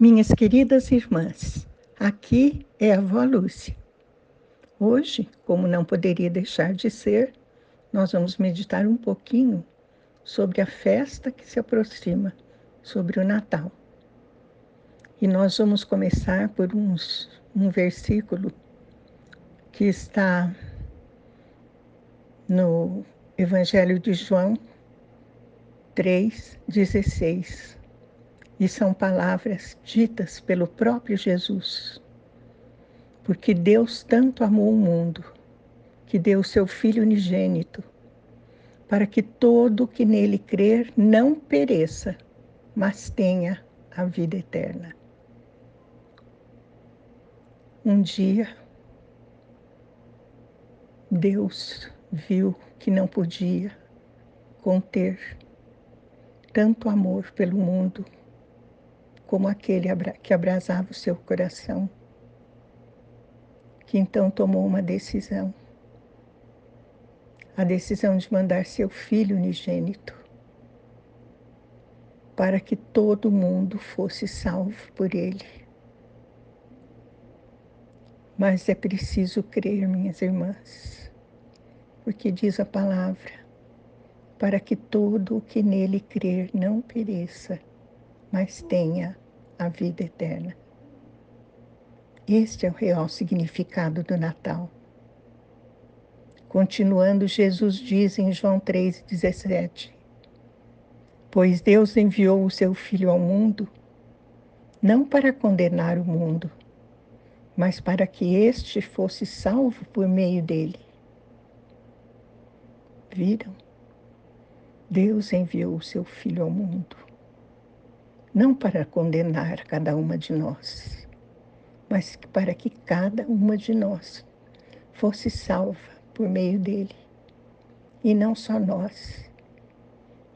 Minhas queridas irmãs, aqui é a avó Lúcia. Hoje, como não poderia deixar de ser, nós vamos meditar um pouquinho sobre a festa que se aproxima, sobre o Natal. E nós vamos começar por uns, um versículo que está no Evangelho de João 3,16 e são palavras ditas pelo próprio Jesus. Porque Deus tanto amou o mundo, que deu seu Filho unigênito, para que todo que nele crer não pereça, mas tenha a vida eterna. Um dia, Deus viu que não podia conter tanto amor pelo mundo como aquele que abrasava o seu coração, que então tomou uma decisão, a decisão de mandar seu filho unigênito para que todo mundo fosse salvo por ele. Mas é preciso crer, minhas irmãs, porque diz a palavra, para que todo o que nele crer não pereça, mas tenha a vida eterna. Este é o real significado do Natal. Continuando, Jesus diz em João 3,17: Pois Deus enviou o seu Filho ao mundo, não para condenar o mundo, mas para que este fosse salvo por meio dele. Viram? Deus enviou o seu Filho ao mundo não para condenar cada uma de nós, mas para que cada uma de nós fosse salva por meio dele. E não só nós,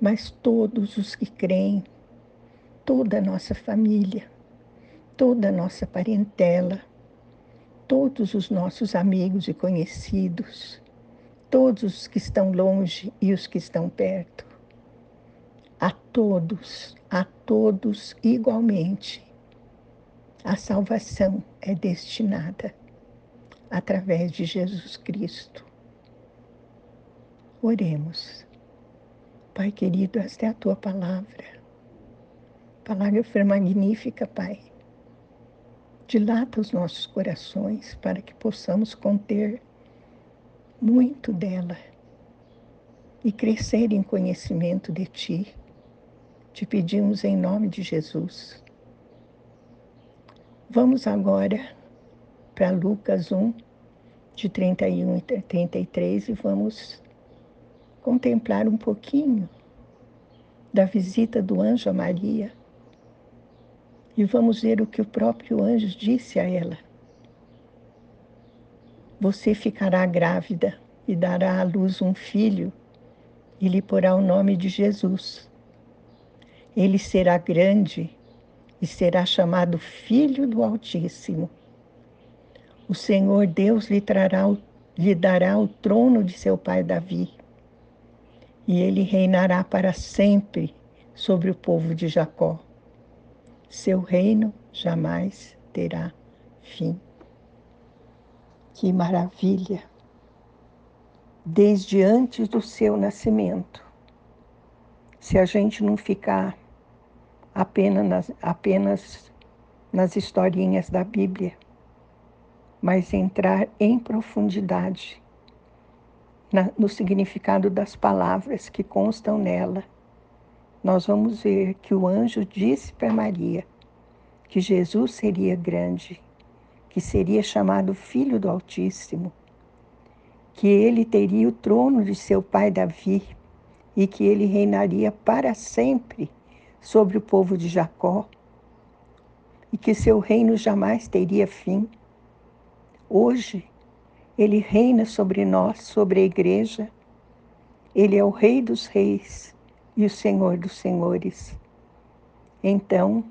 mas todos os que creem, toda a nossa família, toda a nossa parentela, todos os nossos amigos e conhecidos, todos os que estão longe e os que estão perto a todos, a todos igualmente. A salvação é destinada através de Jesus Cristo. Oremos. Pai querido, esta é a tua palavra. Palavra foi magnífica, Pai. Dilata os nossos corações para que possamos conter muito dela e crescer em conhecimento de Ti te pedimos em nome de Jesus. Vamos agora para Lucas 1, de 31 e 33, e vamos contemplar um pouquinho da visita do anjo a Maria. E vamos ver o que o próprio anjo disse a ela. Você ficará grávida e dará à luz um filho, e lhe porá o nome de Jesus ele será grande e será chamado Filho do Altíssimo. O Senhor Deus lhe, trará, lhe dará o trono de seu pai Davi, e ele reinará para sempre sobre o povo de Jacó. Seu reino jamais terá fim. Que maravilha! Desde antes do seu nascimento, se a gente não ficar apenas nas, apenas nas historinhas da Bíblia, mas entrar em profundidade na, no significado das palavras que constam nela, nós vamos ver que o anjo disse para Maria que Jesus seria grande, que seria chamado Filho do Altíssimo, que ele teria o trono de seu pai Davi e que ele reinaria para sempre sobre o povo de Jacó e que seu reino jamais teria fim. Hoje, ele reina sobre nós, sobre a igreja. Ele é o Rei dos Reis e o Senhor dos Senhores. Então,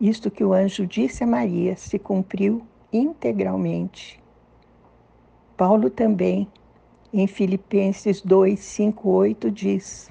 isto que o anjo disse a Maria se cumpriu integralmente. Paulo também, em Filipenses 2, 5, 8, diz: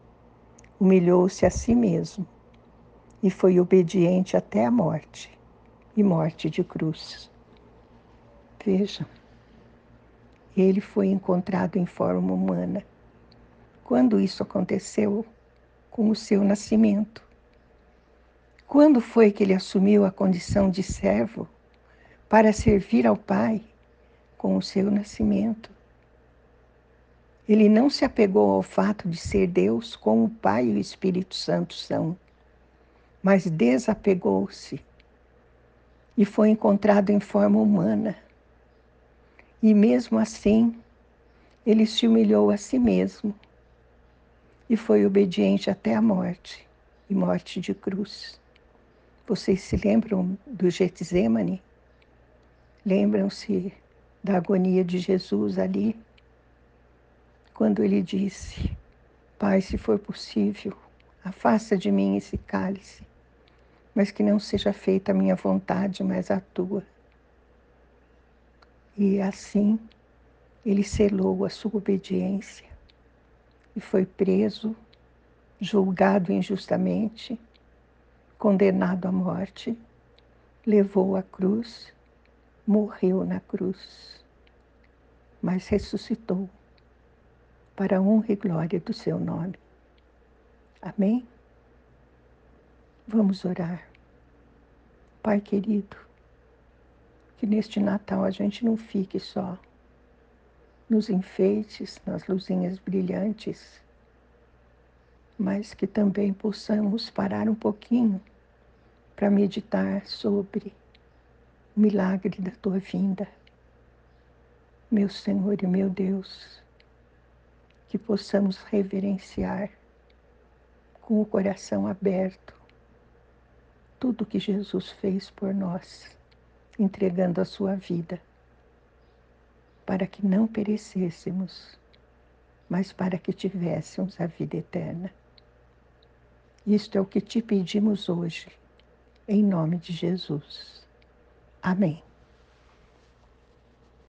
humilhou-se a si mesmo e foi obediente até a morte e morte de cruz. Vejam, ele foi encontrado em forma humana. Quando isso aconteceu? Com o seu nascimento. Quando foi que ele assumiu a condição de servo para servir ao Pai? Com o seu nascimento. Ele não se apegou ao fato de ser Deus como o Pai e o Espírito Santo são, mas desapegou-se e foi encontrado em forma humana. E mesmo assim, ele se humilhou a si mesmo e foi obediente até a morte e morte de cruz. Vocês se lembram do Getsemane? Lembram-se da agonia de Jesus ali? Quando ele disse: Pai, se for possível, afasta de mim esse cálice mas que não seja feita a minha vontade, mas a tua. E assim ele selou a sua obediência e foi preso, julgado injustamente, condenado à morte, levou a cruz, morreu na cruz, mas ressuscitou para a honra e glória do seu nome. Amém? Vamos orar. Pai querido, que neste Natal a gente não fique só nos enfeites, nas luzinhas brilhantes, mas que também possamos parar um pouquinho para meditar sobre o milagre da tua vinda. Meu Senhor e meu Deus, que possamos reverenciar com o coração aberto tudo que Jesus fez por nós, entregando a sua vida, para que não perecêssemos, mas para que tivéssemos a vida eterna. Isto é o que te pedimos hoje, em nome de Jesus. Amém.